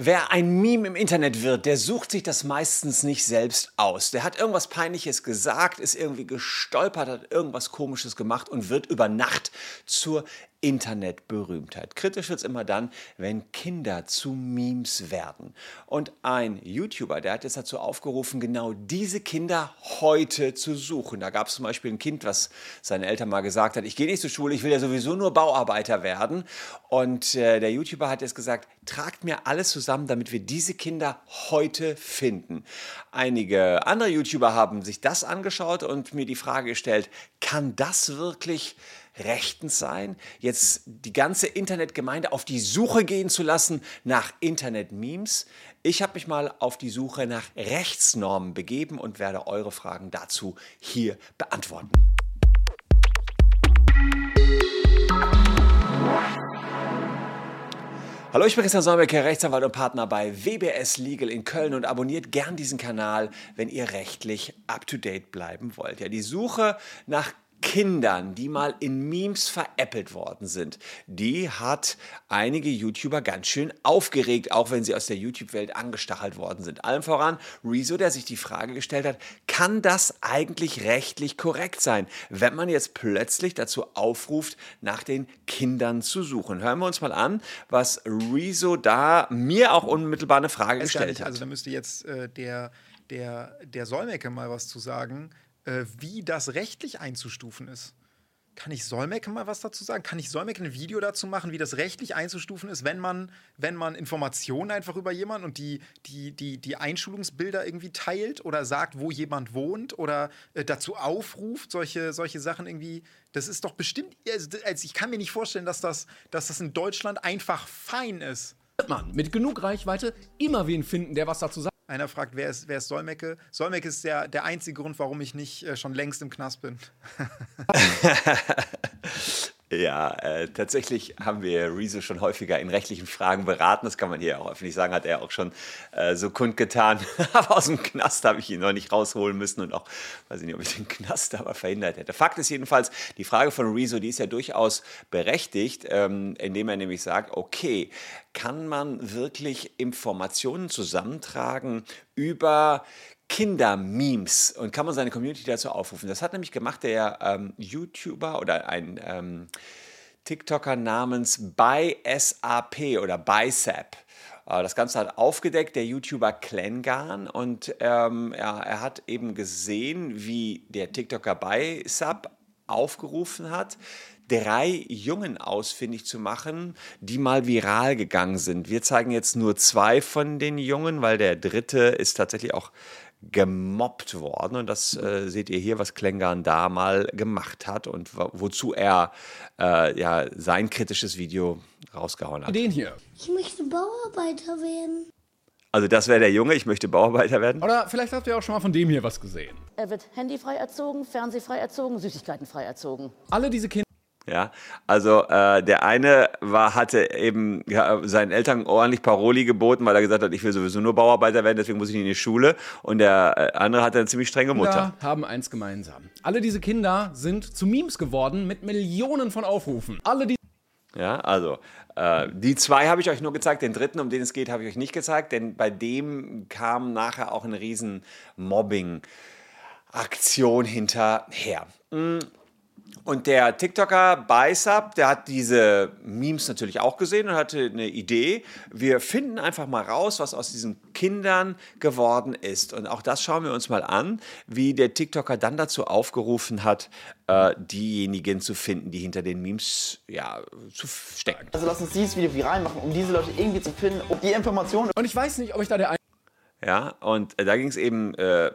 Wer ein Meme im Internet wird, der sucht sich das meistens nicht selbst aus. Der hat irgendwas Peinliches gesagt, ist irgendwie gestolpert, hat irgendwas Komisches gemacht und wird über Nacht zur Internetberühmtheit. Kritisch wird es immer dann, wenn Kinder zu Memes werden. Und ein YouTuber, der hat jetzt dazu aufgerufen, genau diese Kinder heute zu suchen. Da gab es zum Beispiel ein Kind, was seine Eltern mal gesagt hat, ich gehe nicht zur Schule, ich will ja sowieso nur Bauarbeiter werden. Und äh, der YouTuber hat jetzt gesagt, tragt mir alles zusammen, damit wir diese Kinder heute finden. Einige andere YouTuber haben sich das angeschaut und mir die Frage gestellt, kann das wirklich rechtens sein, jetzt die ganze Internetgemeinde auf die Suche gehen zu lassen nach Internet-Memes. Ich habe mich mal auf die Suche nach Rechtsnormen begeben und werde eure Fragen dazu hier beantworten. Hallo, ich bin Christian Solmecke, Rechtsanwalt und Partner bei WBS Legal in Köln und abonniert gern diesen Kanal, wenn ihr rechtlich up-to-date bleiben wollt. Ja, die Suche nach Kindern, die mal in Memes veräppelt worden sind, die hat einige YouTuber ganz schön aufgeregt, auch wenn sie aus der YouTube-Welt angestachelt worden sind. Allem voran Rezo, der sich die Frage gestellt hat, kann das eigentlich rechtlich korrekt sein, wenn man jetzt plötzlich dazu aufruft, nach den Kindern zu suchen? Hören wir uns mal an, was Rezo da mir auch unmittelbar eine Frage gestellt hat. Also da müsste jetzt äh, der, der, der Solmecke mal was zu sagen äh, wie das rechtlich einzustufen ist. Kann ich Solmecke mal was dazu sagen? Kann ich Solmecke ein Video dazu machen, wie das rechtlich einzustufen ist, wenn man, wenn man Informationen einfach über jemanden und die, die, die, die Einschulungsbilder irgendwie teilt oder sagt, wo jemand wohnt oder äh, dazu aufruft, solche, solche Sachen irgendwie. Das ist doch bestimmt. Also, also ich kann mir nicht vorstellen, dass das, dass das in Deutschland einfach fein ist. Man mit genug Reichweite immer wen finden, der was dazu sagt. Einer fragt, wer ist, wer ist Solmecke? Solmecke ist der, der einzige Grund, warum ich nicht äh, schon längst im Knast bin. Ja, äh, tatsächlich haben wir Rezo schon häufiger in rechtlichen Fragen beraten. Das kann man hier auch öffentlich sagen, hat er auch schon äh, so kundgetan. aber aus dem Knast habe ich ihn noch nicht rausholen müssen und auch, weiß ich nicht, ob ich den Knast aber verhindert hätte. Fakt ist jedenfalls, die Frage von Rezo, die ist ja durchaus berechtigt, ähm, indem er nämlich sagt, okay, kann man wirklich Informationen zusammentragen über Kinder-Memes und kann man seine Community dazu aufrufen. Das hat nämlich gemacht der ähm, YouTuber oder ein ähm, TikToker namens BySAP oder Bicep. Äh, das Ganze hat aufgedeckt der YouTuber Klengarn und ähm, ja, er hat eben gesehen, wie der TikToker Bicep aufgerufen hat, drei Jungen ausfindig zu machen, die mal viral gegangen sind. Wir zeigen jetzt nur zwei von den Jungen, weil der dritte ist tatsächlich auch gemobbt worden. Und das äh, seht ihr hier, was Klengarn da mal gemacht hat und wozu er äh, ja, sein kritisches Video rausgehauen hat. Den hier. Ich möchte Bauarbeiter werden. Also das wäre der Junge, ich möchte Bauarbeiter werden. Oder vielleicht habt ihr auch schon mal von dem hier was gesehen. Er wird handyfrei erzogen, fernsehfrei erzogen, süßigkeitenfrei erzogen. Alle diese Kinder ja, also äh, der eine war, hatte eben ja, seinen Eltern ordentlich Paroli geboten, weil er gesagt hat, ich will sowieso nur Bauarbeiter werden, deswegen muss ich in die Schule. Und der äh, andere hatte eine ziemlich strenge Mutter. haben eins gemeinsam. Alle diese Kinder sind zu Memes geworden mit Millionen von Aufrufen. Alle die ja, also äh, die zwei habe ich euch nur gezeigt, den dritten, um den es geht, habe ich euch nicht gezeigt, denn bei dem kam nachher auch eine riesen Mobbing-Aktion hinterher. Und der TikToker Bicep, der hat diese Memes natürlich auch gesehen und hatte eine Idee. Wir finden einfach mal raus, was aus diesen Kindern geworden ist. Und auch das schauen wir uns mal an, wie der TikToker dann dazu aufgerufen hat, äh, diejenigen zu finden, die hinter den Memes ja, zu stecken. Also lass uns dieses Video viral machen, um diese Leute irgendwie zu finden, um die Informationen. Und ich weiß nicht, ob ich da der ja, und äh, da ging es eben äh,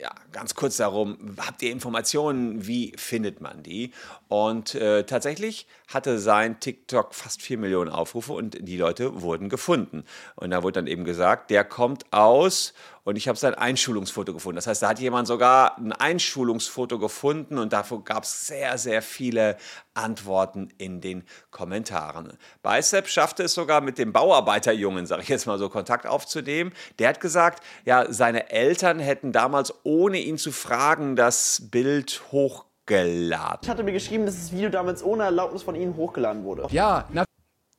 ja, ganz kurz darum, habt ihr Informationen, wie findet man die? Und äh, tatsächlich hatte sein TikTok fast 4 Millionen Aufrufe und die Leute wurden gefunden. Und da wurde dann eben gesagt, der kommt aus und ich habe sein Einschulungsfoto gefunden. Das heißt, da hat jemand sogar ein Einschulungsfoto gefunden und dafür gab es sehr, sehr viele Antworten in den Kommentaren. Bicep schaffte es sogar mit dem Bauarbeiterjungen, sage ich jetzt mal so, Kontakt aufzunehmen. Der hat gesagt, ja, seine Eltern hätten damals, ohne ihn zu fragen, das Bild hochgeladen. Ich hatte mir geschrieben, dass das Video damals ohne Erlaubnis von ihnen hochgeladen wurde. Ja, na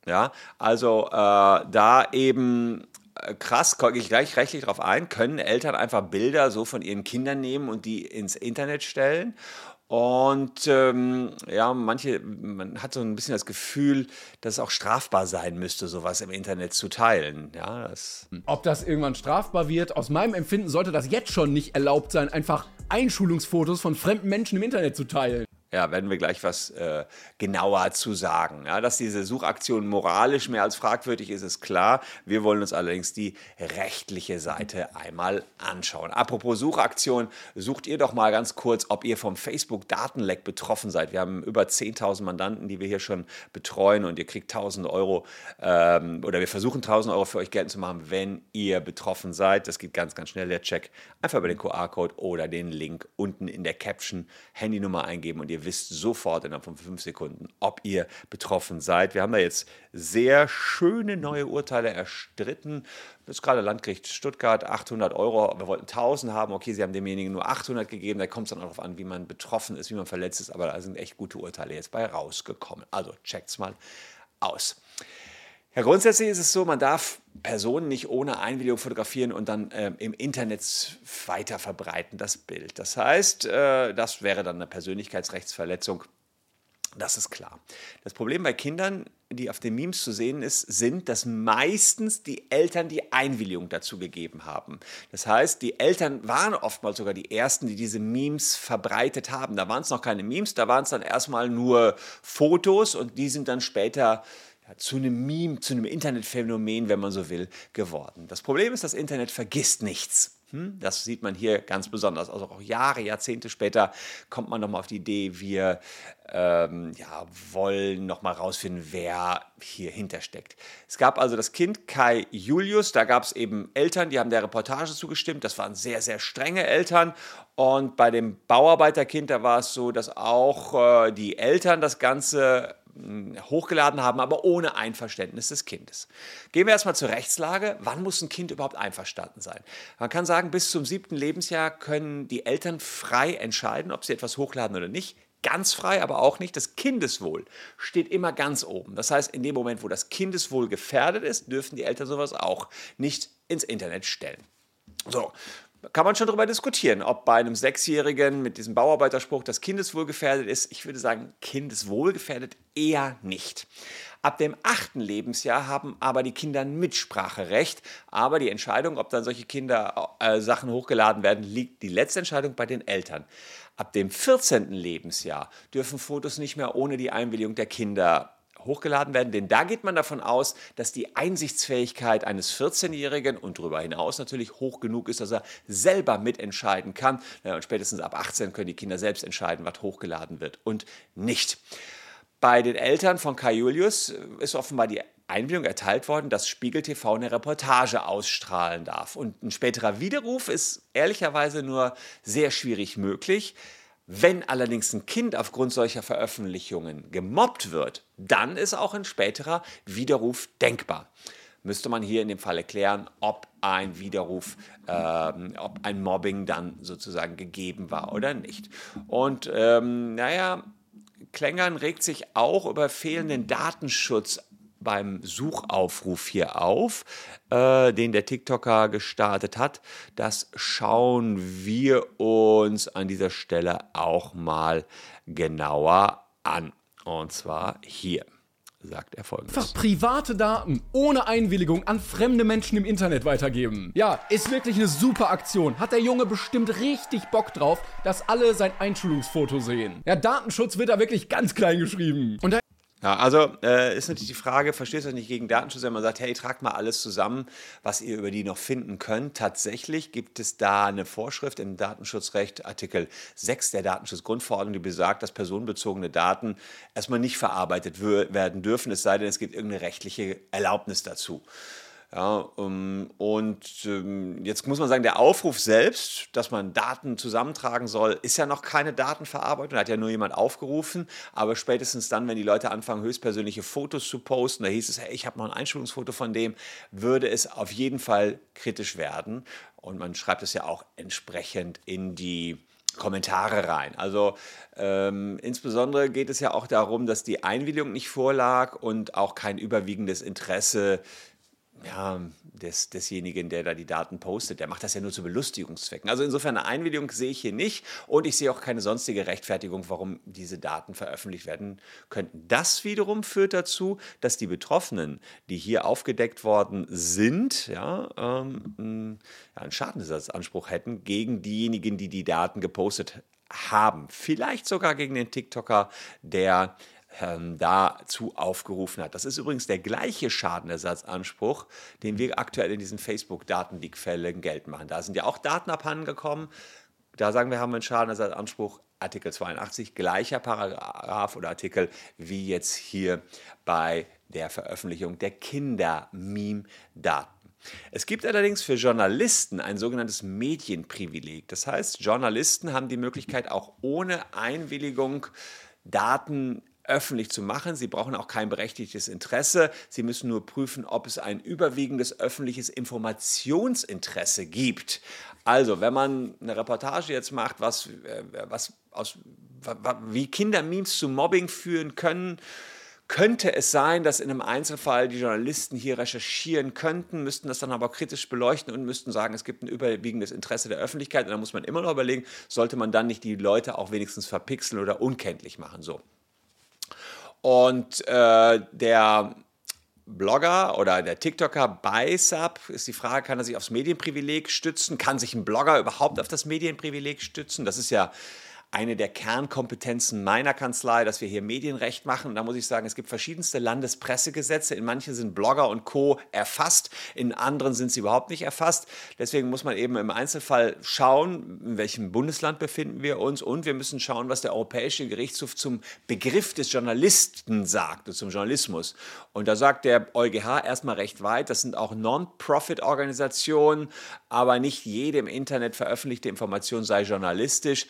ja, also äh, da eben krass, gehe ich gleich rechtlich drauf ein, können Eltern einfach Bilder so von ihren Kindern nehmen und die ins Internet stellen. Und ähm, ja, manche, man hat so ein bisschen das Gefühl, dass es auch strafbar sein müsste, sowas im Internet zu teilen. Ja, das Ob das irgendwann strafbar wird, aus meinem Empfinden sollte das jetzt schon nicht erlaubt sein, einfach Einschulungsfotos von fremden Menschen im Internet zu teilen. Ja, werden wir gleich was äh, genauer zu sagen. Ja, dass diese Suchaktion moralisch mehr als fragwürdig ist, ist klar. Wir wollen uns allerdings die rechtliche Seite einmal anschauen. Apropos Suchaktion, sucht ihr doch mal ganz kurz, ob ihr vom Facebook-Datenleck betroffen seid. Wir haben über 10.000 Mandanten, die wir hier schon betreuen und ihr kriegt 1.000 Euro ähm, oder wir versuchen 1.000 Euro für euch geltend zu machen, wenn ihr betroffen seid. Das geht ganz, ganz schnell, der Check. Einfach über den QR-Code oder den Link unten in der Caption Handynummer eingeben und ihr wisst sofort innerhalb von fünf Sekunden, ob ihr betroffen seid. Wir haben da jetzt sehr schöne neue Urteile erstritten. Das ist gerade Landgericht Stuttgart, 800 Euro. Wir wollten 1000 haben. Okay, sie haben demjenigen nur 800 gegeben. Da kommt es dann auch darauf an, wie man betroffen ist, wie man verletzt ist. Aber da sind echt gute Urteile jetzt bei rausgekommen. Also checkt's mal aus. Ja, grundsätzlich ist es so, man darf Personen nicht ohne Einwilligung fotografieren und dann ähm, im Internet weiter verbreiten, das Bild. Das heißt, äh, das wäre dann eine Persönlichkeitsrechtsverletzung. Das ist klar. Das Problem bei Kindern, die auf den Memes zu sehen ist, sind, dass meistens die Eltern die Einwilligung dazu gegeben haben. Das heißt, die Eltern waren oftmals sogar die Ersten, die diese Memes verbreitet haben. Da waren es noch keine Memes, da waren es dann erstmal nur Fotos und die sind dann später ja, zu einem Meme, zu einem Internetphänomen, wenn man so will, geworden. Das Problem ist, das Internet vergisst nichts. Hm? Das sieht man hier ganz besonders. Also auch Jahre, Jahrzehnte später kommt man nochmal auf die Idee, wir ähm, ja, wollen nochmal rausfinden, wer hier hintersteckt. Es gab also das Kind Kai Julius, da gab es eben Eltern, die haben der Reportage zugestimmt. Das waren sehr, sehr strenge Eltern. Und bei dem Bauarbeiterkind, da war es so, dass auch äh, die Eltern das Ganze hochgeladen haben, aber ohne Einverständnis des Kindes. Gehen wir erstmal zur Rechtslage. Wann muss ein Kind überhaupt einverstanden sein? Man kann sagen, bis zum siebten Lebensjahr können die Eltern frei entscheiden, ob sie etwas hochladen oder nicht. Ganz frei, aber auch nicht. Das Kindeswohl steht immer ganz oben. Das heißt, in dem Moment, wo das Kindeswohl gefährdet ist, dürfen die Eltern sowas auch nicht ins Internet stellen. So, kann man schon darüber diskutieren, ob bei einem Sechsjährigen mit diesem Bauarbeiterspruch das Kindeswohl gefährdet ist. Ich würde sagen, Kindeswohl gefährdet eher nicht. Ab dem achten Lebensjahr haben aber die Kinder ein Mitspracherecht. Aber die Entscheidung, ob dann solche Kinder äh, Sachen hochgeladen werden, liegt die letzte Entscheidung bei den Eltern. Ab dem 14. Lebensjahr dürfen Fotos nicht mehr ohne die Einwilligung der Kinder hochgeladen werden, denn da geht man davon aus, dass die Einsichtsfähigkeit eines 14-Jährigen und darüber hinaus natürlich hoch genug ist, dass er selber mitentscheiden kann. und spätestens ab 18 können die Kinder selbst entscheiden, was hochgeladen wird und nicht. Bei den Eltern von Kai Julius ist offenbar die Einwilligung erteilt worden, dass Spiegel TV eine Reportage ausstrahlen darf. Und ein späterer Widerruf ist ehrlicherweise nur sehr schwierig möglich. Wenn allerdings ein Kind aufgrund solcher Veröffentlichungen gemobbt wird, dann ist auch ein späterer Widerruf denkbar. Müsste man hier in dem Fall erklären, ob ein Widerruf, ähm, ob ein Mobbing dann sozusagen gegeben war oder nicht. Und ähm, naja, Klängern regt sich auch über fehlenden Datenschutz beim Suchaufruf hier auf, äh, den der TikToker gestartet hat. Das schauen wir uns an dieser Stelle auch mal genauer an. Und zwar hier sagt er folgendes. Einfach private Daten ohne Einwilligung an fremde Menschen im Internet weitergeben. Ja, ist wirklich eine super Aktion. Hat der Junge bestimmt richtig Bock drauf, dass alle sein Einschulungsfoto sehen. Ja, Datenschutz wird da wirklich ganz klein geschrieben. Und da ja, also äh, ist natürlich die Frage, verstehst du nicht gegen Datenschutz, wenn man sagt, hey, tragt mal alles zusammen, was ihr über die noch finden könnt. Tatsächlich gibt es da eine Vorschrift im Datenschutzrecht, Artikel 6 der Datenschutzgrundverordnung, die besagt, dass personenbezogene Daten erstmal nicht verarbeitet werden dürfen, es sei denn, es gibt irgendeine rechtliche Erlaubnis dazu. Ja, um, und ähm, jetzt muss man sagen, der Aufruf selbst, dass man Daten zusammentragen soll, ist ja noch keine Datenverarbeitung. Da hat ja nur jemand aufgerufen. Aber spätestens dann, wenn die Leute anfangen, höchstpersönliche Fotos zu posten, da hieß es, hey, ich habe noch ein Einschulungsfoto von dem, würde es auf jeden Fall kritisch werden. Und man schreibt es ja auch entsprechend in die Kommentare rein. Also ähm, insbesondere geht es ja auch darum, dass die Einwilligung nicht vorlag und auch kein überwiegendes Interesse ja, des, desjenigen, der da die Daten postet. Der macht das ja nur zu Belustigungszwecken. Also insofern eine Einwilligung sehe ich hier nicht und ich sehe auch keine sonstige Rechtfertigung, warum diese Daten veröffentlicht werden könnten. Das wiederum führt dazu, dass die Betroffenen, die hier aufgedeckt worden sind, ja, ähm, ja, einen Schadensersatzanspruch hätten gegen diejenigen, die die Daten gepostet haben. Vielleicht sogar gegen den TikToker, der ähm, dazu aufgerufen hat. Das ist übrigens der gleiche Schadenersatzanspruch, den wir aktuell in diesen Facebook-Datenleak-Fällen geltend machen. Da sind ja auch Daten abhandengekommen. Da sagen wir, haben einen Schadenersatzanspruch. Artikel 82, gleicher Paragraph oder Artikel wie jetzt hier bei der Veröffentlichung der Kinder-Meme-Daten. Es gibt allerdings für Journalisten ein sogenanntes Medienprivileg. Das heißt, Journalisten haben die Möglichkeit, auch ohne Einwilligung Daten öffentlich zu machen. Sie brauchen auch kein berechtigtes Interesse. Sie müssen nur prüfen, ob es ein überwiegendes öffentliches Informationsinteresse gibt. Also, wenn man eine Reportage jetzt macht, was, äh, was aus, wie Kindermemes zu Mobbing führen können, könnte es sein, dass in einem Einzelfall die Journalisten hier recherchieren könnten, müssten das dann aber kritisch beleuchten und müssten sagen, es gibt ein überwiegendes Interesse der Öffentlichkeit. Und da muss man immer noch überlegen, sollte man dann nicht die Leute auch wenigstens verpixeln oder unkenntlich machen. So. Und äh, der Blogger oder der TikToker Sub ist die Frage, kann er sich aufs Medienprivileg stützen? Kann sich ein Blogger überhaupt auf das Medienprivileg stützen? Das ist ja eine der Kernkompetenzen meiner Kanzlei, dass wir hier Medienrecht machen. Und da muss ich sagen, es gibt verschiedenste Landespressegesetze. In manchen sind Blogger und Co. erfasst, in anderen sind sie überhaupt nicht erfasst. Deswegen muss man eben im Einzelfall schauen, in welchem Bundesland befinden wir uns. Und wir müssen schauen, was der Europäische Gerichtshof zum Begriff des Journalisten sagt, zum Journalismus. Und da sagt der EuGH erstmal recht weit, das sind auch Non-Profit-Organisationen, aber nicht jede im Internet veröffentlichte Information sei journalistisch.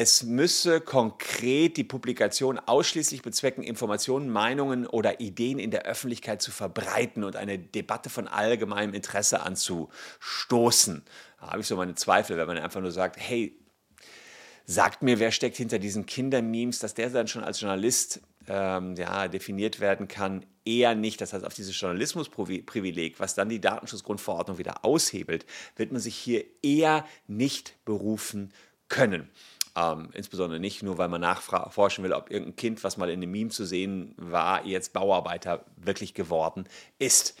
Es müsse konkret die Publikation ausschließlich bezwecken, Informationen, Meinungen oder Ideen in der Öffentlichkeit zu verbreiten und eine Debatte von allgemeinem Interesse anzustoßen. Da habe ich so meine Zweifel, wenn man einfach nur sagt, hey, sagt mir, wer steckt hinter diesen Kindermemes, dass der dann schon als Journalist ähm, ja, definiert werden kann, eher nicht. Das heißt, auf dieses Journalismusprivileg, was dann die Datenschutzgrundverordnung wieder aushebelt, wird man sich hier eher nicht berufen können. Ähm, insbesondere nicht nur, weil man nachforschen will, ob irgendein Kind, was mal in einem Meme zu sehen war, jetzt Bauarbeiter wirklich geworden ist.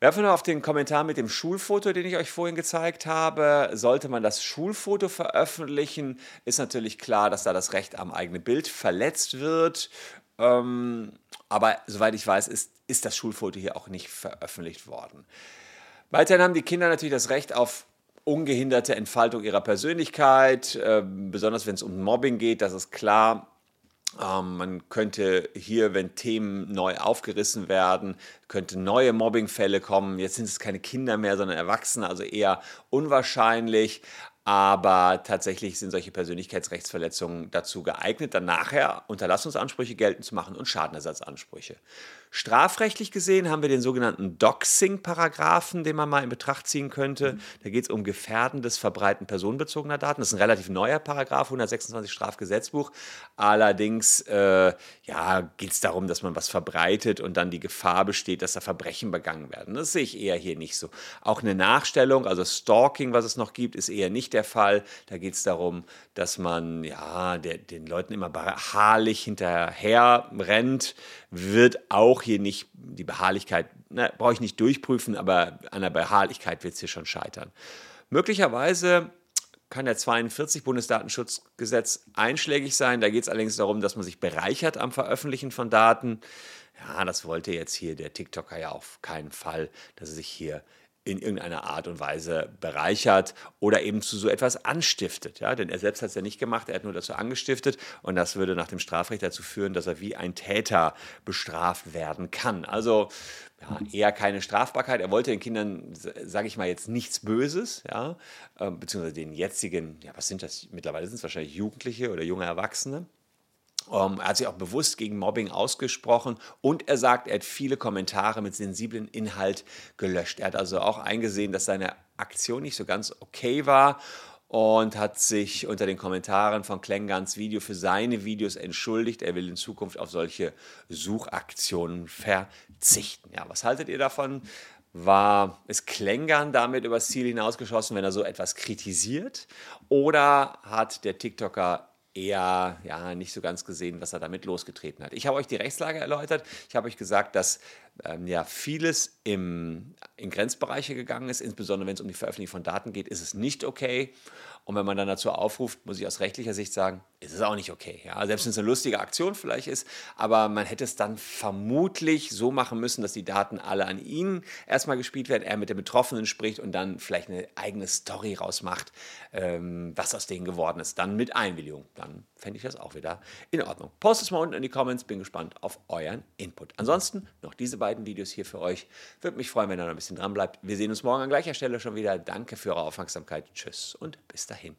Werfen wir auf den Kommentar mit dem Schulfoto, den ich euch vorhin gezeigt habe. Sollte man das Schulfoto veröffentlichen, ist natürlich klar, dass da das Recht am eigenen Bild verletzt wird. Ähm, aber soweit ich weiß, ist, ist das Schulfoto hier auch nicht veröffentlicht worden. Weiterhin haben die Kinder natürlich das Recht auf ungehinderte Entfaltung ihrer Persönlichkeit, äh, besonders wenn es um Mobbing geht, das ist klar. Ähm, man könnte hier, wenn Themen neu aufgerissen werden, könnte neue Mobbingfälle kommen. Jetzt sind es keine Kinder mehr, sondern Erwachsene, also eher unwahrscheinlich. Aber tatsächlich sind solche Persönlichkeitsrechtsverletzungen dazu geeignet, dann nachher Unterlassungsansprüche geltend zu machen und Schadenersatzansprüche. Strafrechtlich gesehen haben wir den sogenannten Doxing-Paragraphen, den man mal in Betracht ziehen könnte. Da geht es um Gefährden des Verbreiten personenbezogener Daten. Das ist ein relativ neuer Paragraph, 126 Strafgesetzbuch. Allerdings äh, ja, geht es darum, dass man was verbreitet und dann die Gefahr besteht, dass da Verbrechen begangen werden. Das sehe ich eher hier nicht so. Auch eine Nachstellung, also Stalking, was es noch gibt, ist eher nicht der Fall. Da geht es darum, dass man ja, der, den Leuten immer beharrlich hinterher rennt, wird auch hier nicht die Beharrlichkeit, brauche ich nicht durchprüfen, aber an der Beharrlichkeit wird es hier schon scheitern. Möglicherweise kann der 42 Bundesdatenschutzgesetz einschlägig sein. Da geht es allerdings darum, dass man sich bereichert am Veröffentlichen von Daten. Ja, das wollte jetzt hier der TikToker ja auf keinen Fall, dass er sich hier in irgendeiner Art und Weise bereichert oder eben zu so etwas anstiftet. Ja? Denn er selbst hat es ja nicht gemacht, er hat nur dazu angestiftet und das würde nach dem Strafrecht dazu führen, dass er wie ein Täter bestraft werden kann. Also ja, eher keine Strafbarkeit. Er wollte den Kindern, sage ich mal, jetzt nichts Böses, ja? Ähm, beziehungsweise den jetzigen, ja, was sind das? Mittlerweile sind es wahrscheinlich Jugendliche oder junge Erwachsene. Um, ähm, er hat sich auch bewusst gegen Mobbing ausgesprochen und er sagt, er hat viele Kommentare mit sensiblen Inhalt gelöscht. Er hat also auch eingesehen, dass seine Aktion nicht so ganz okay war und hat sich unter den Kommentaren von Klengans Video für seine Videos entschuldigt. Er will in Zukunft auf solche Suchaktionen verzichten. Ja, was haltet ihr davon? War ist Klängern damit übers Ziel hinausgeschossen, wenn er so etwas kritisiert? Oder hat der TikToker eher ja, nicht so ganz gesehen, was er damit losgetreten hat. Ich habe euch die Rechtslage erläutert. Ich habe euch gesagt, dass ähm, ja vieles im, in Grenzbereiche gegangen ist, insbesondere wenn es um die Veröffentlichung von Daten geht, ist es nicht okay. Und wenn man dann dazu aufruft, muss ich aus rechtlicher Sicht sagen, ist es auch nicht okay. Ja? Selbst wenn es eine lustige Aktion vielleicht ist, aber man hätte es dann vermutlich so machen müssen, dass die Daten alle an ihn erstmal gespielt werden, er mit den Betroffenen spricht und dann vielleicht eine eigene Story rausmacht, ähm, was aus denen geworden ist. Dann mit Einwilligung. Dann fände ich das auch wieder in Ordnung. Postet es mal unten in die Comments, bin gespannt auf euren Input. Ansonsten noch diese beiden Videos hier für euch. Würde mich freuen, wenn ihr noch ein bisschen dran bleibt. Wir sehen uns morgen an gleicher Stelle schon wieder. Danke für eure Aufmerksamkeit. Tschüss und bis dahin.